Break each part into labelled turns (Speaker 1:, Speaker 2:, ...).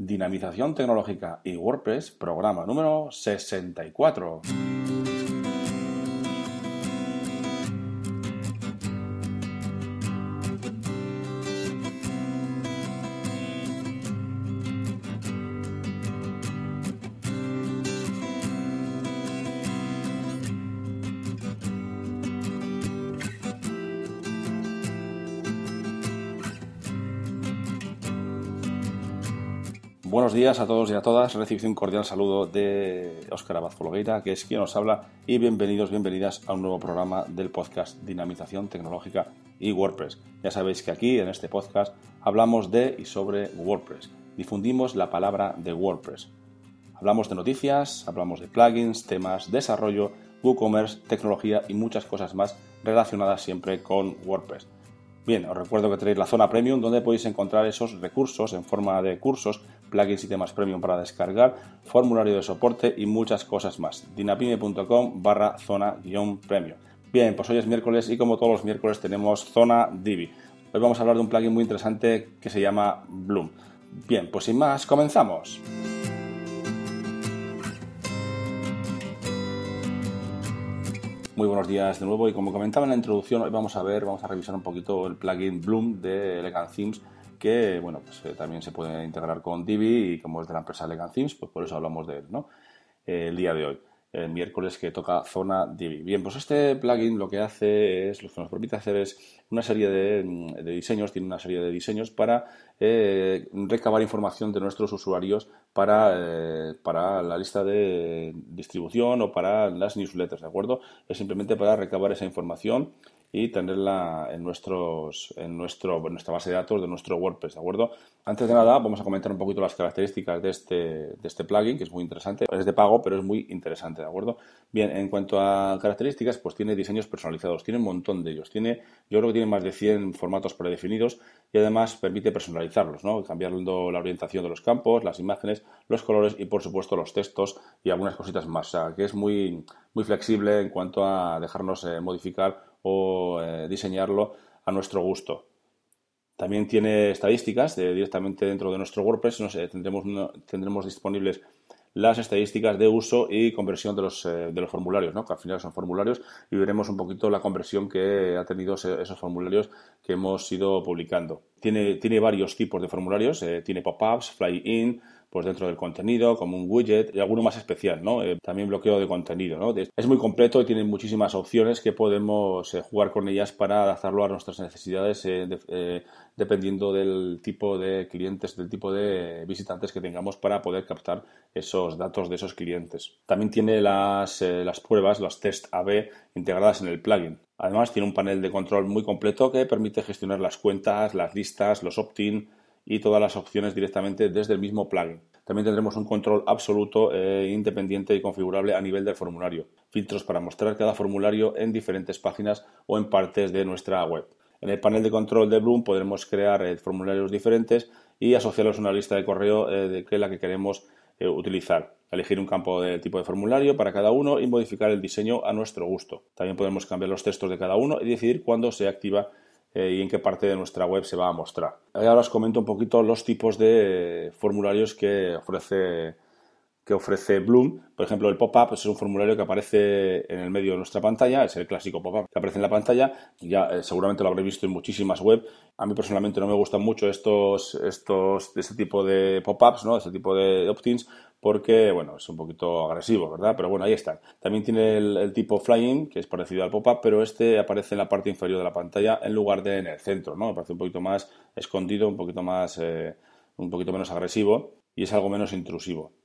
Speaker 1: Dinamización Tecnológica y WordPress, programa número 64. Buenos días a todos y a todas. Recibido un cordial saludo de Óscar Abad Folgueira, que es quien nos habla, y bienvenidos, bienvenidas a un nuevo programa del podcast Dinamización Tecnológica y WordPress. Ya sabéis que aquí, en este podcast, hablamos de y sobre WordPress. Difundimos la palabra de WordPress. Hablamos de noticias, hablamos de plugins, temas, desarrollo, WooCommerce, tecnología y muchas cosas más relacionadas siempre con WordPress. Bien, os recuerdo que tenéis la zona premium donde podéis encontrar esos recursos en forma de cursos, plugins y temas premium para descargar, formulario de soporte y muchas cosas más. dinapime.com barra zona guion premium. Bien, pues hoy es miércoles y como todos los miércoles tenemos zona Divi. Hoy vamos a hablar de un plugin muy interesante que se llama Bloom. Bien, pues sin más, comenzamos. Muy buenos días de nuevo y como comentaba en la introducción, hoy vamos a ver, vamos a revisar un poquito el plugin Bloom de Elegant Themes que bueno, pues, eh, también se puede integrar con Divi y como es de la empresa Elegant Themes, pues por eso hablamos de él, ¿no? el día de hoy el miércoles que toca zona Divi. Bien, pues este plugin lo que hace es, lo que nos permite hacer es una serie de, diseños, tiene una serie de diseños para eh, recabar información de nuestros usuarios para, eh, para la lista de distribución o para las newsletters, ¿de acuerdo? Es simplemente para recabar esa información y tenerla en, nuestros, en, nuestro, nuestra base de datos de nuestro WordPress, ¿de acuerdo? Antes de nada, vamos a comentar un poquito las características de este, de este plugin, que es muy interesante. Es de pago, pero es muy interesante, ¿de acuerdo? Bien, en cuanto a características, pues tiene diseños personalizados, tiene un montón de ellos. Tiene, yo creo que tiene más de 100 formatos predefinidos y además permite personalizarlos, ¿no? Cambiando la orientación de los campos, las imágenes, los colores y, por supuesto, los textos y algunas cositas más. Que es muy, muy flexible en cuanto a dejarnos eh, modificar o eh, diseñarlo a nuestro gusto. También tiene estadísticas directamente dentro de nuestro WordPress. tendremos, tendremos disponibles las estadísticas de uso y conversión de los, eh, de los formularios, ¿no? que al final son formularios, y veremos un poquito la conversión que ha tenido esos formularios que hemos ido publicando. Tiene, tiene varios tipos de formularios, eh, tiene pop-ups, fly-in, pues dentro del contenido, como un widget y alguno más especial, ¿no? Eh, también bloqueo de contenido, ¿no? Es muy completo y tiene muchísimas opciones que podemos eh, jugar con ellas para adaptarlo a nuestras necesidades eh, dependiendo del tipo de clientes, del tipo de visitantes que tengamos para poder captar esos datos de esos clientes. También tiene las, las pruebas, los test AB integradas en el plugin. Además tiene un panel de control muy completo que permite gestionar las cuentas, las listas, los opt-in, y todas las opciones directamente desde el mismo plugin. También tendremos un control absoluto, e independiente y configurable a nivel del formulario. Filtros para mostrar cada formulario en diferentes páginas o en partes de nuestra web. En el panel de control de Bloom podremos crear eh, formularios diferentes y asociarlos a una lista de correo eh, de la que queremos utilizar. Elegir un campo de tipo de formulario para cada uno y modificar el diseño a nuestro gusto. También podemos cambiar los textos de cada uno y decidir cuándo se activa eh, y en qué parte de nuestra web se va a mostrar. Ahora os comento un poquito los tipos de formularios que ofrece, que ofrece Bloom. Por ejemplo, el pop-up es un formulario que aparece en el medio de nuestra pantalla, es el clásico pop-up que aparece en la pantalla. Ya eh, seguramente lo habréis visto en muchísimas web. A mí personalmente no me gustan mucho estos, estos, este tipo de pop-ups, ¿no? este tipo de opt-ins, porque, bueno, es un poquito agresivo, ¿verdad? Pero bueno, ahí está. También tiene el, tipo flying, que es parecido al pop-up, pero este aparece en la parte inferior de la pantalla en lugar de en el centro, ¿no? Parece un poquito más escondido, un poquito más, eh, un poquito menos agresivo y es algo menos intrusivo.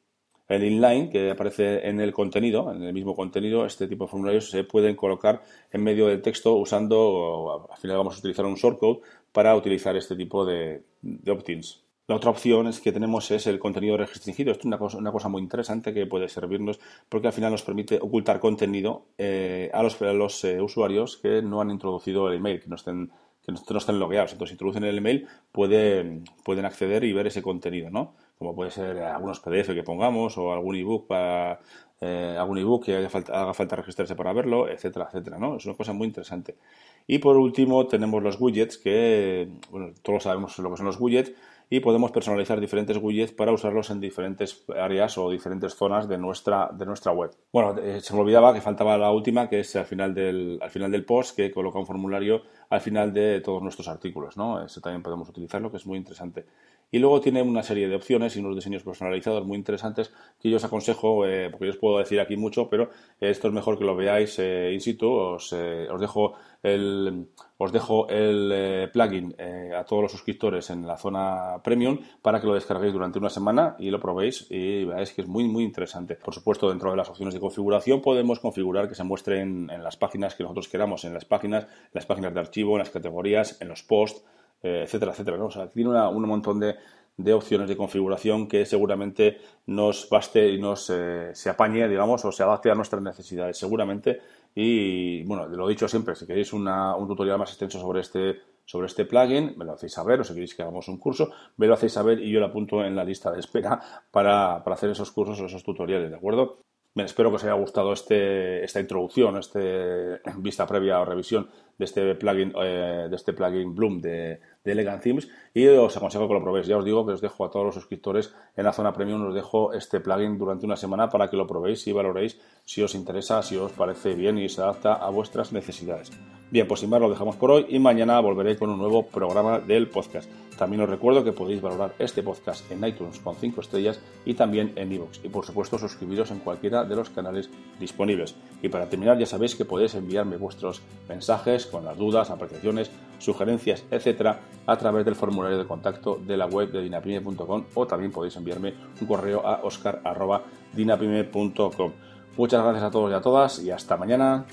Speaker 1: El inline, que aparece en el contenido, en el mismo contenido, este tipo de formularios se pueden colocar en medio del texto usando, al final vamos a utilizar un shortcode para utilizar este tipo de, opt-ins. La otra opción es que tenemos es el contenido restringido. Esto es una cosa, muy interesante que puede servirnos porque al final nos permite ocultar contenido eh, a los, los eh, usuarios que no han introducido el email, que no estén que no estén logueados. Entonces, si introducen el email, pueden, pueden acceder y ver ese contenido, ¿no? Como puede ser algunos PDF que pongamos o algún ebook para eh, algún ebook que haga falta, haga falta registrarse para verlo, etcétera, etcétera, ¿no? Es una cosa muy interesante. Y por último tenemos los widgets que, bueno, todos sabemos lo que son los widgets y podemos personalizar diferentes widgets para usarlos en diferentes áreas o diferentes zonas de nuestra, de nuestra web. Bueno, eh, se me olvidaba que faltaba la última, que es al final del, al final del post, que coloca un formulario al final de todos nuestros artículos. ¿no? Eso también podemos utilizarlo, que es muy interesante. Y luego tiene una serie de opciones y unos diseños personalizados muy interesantes que yo os aconsejo, eh, porque yo os puedo decir aquí mucho, pero esto es mejor que lo veáis eh, in situ. Os, os dejo el, os dejo el eh, plugin eh, a todos los suscriptores en la zona premium para que lo descarguéis durante una semana y lo probéis y veáis que es muy muy interesante. Por supuesto, dentro de las opciones de configuración podemos configurar que se muestren en las páginas que nosotros queramos, en las páginas, las páginas de archivo, en las categorías, en los posts, eh, etcétera, etcétera. O sea, tiene un montón de, de opciones de configuración que seguramente nos baste y nos se apañe, digamos, o se adapte a nuestras necesidades. Seguramente y bueno, lo dicho siempre, si queréis un tutorial más extenso sobre este, sobre este plugin, me lo hacéis saber, o si queréis que hagamos un curso, me lo hacéis saber y yo lo apunto en la lista de espera para, para hacer esos cursos o esos tutoriales, ¿de acuerdo? Espero que os haya gustado este, esta introducción, este vista previa o revisión de este plugin, eh, de este plugin Bloom de, de, Elegant Themes y os aconsejo que lo probéis. Ya os digo que os dejo a todos los suscriptores en la zona premium, os dejo este plugin durante una semana para que lo probéis y valoréis si os interesa, si os parece bien y se adapta a vuestras necesidades. Bien, pues sin más lo dejamos por hoy y mañana volveré con un nuevo programa del podcast. También os recuerdo que podéis valorar este podcast en iTunes con 5 estrellas y también en iVoox. Y por supuesto suscribiros en cualquiera de los canales disponibles. Y para terminar ya sabéis que podéis enviarme vuestros mensajes con las dudas, apreciaciones, sugerencias, etcétera, a través del formulario de contacto de la web de dinapime.com o también podéis enviarme un correo a oscar.dinapime.com. Muchas gracias a todos y a todas y hasta mañana.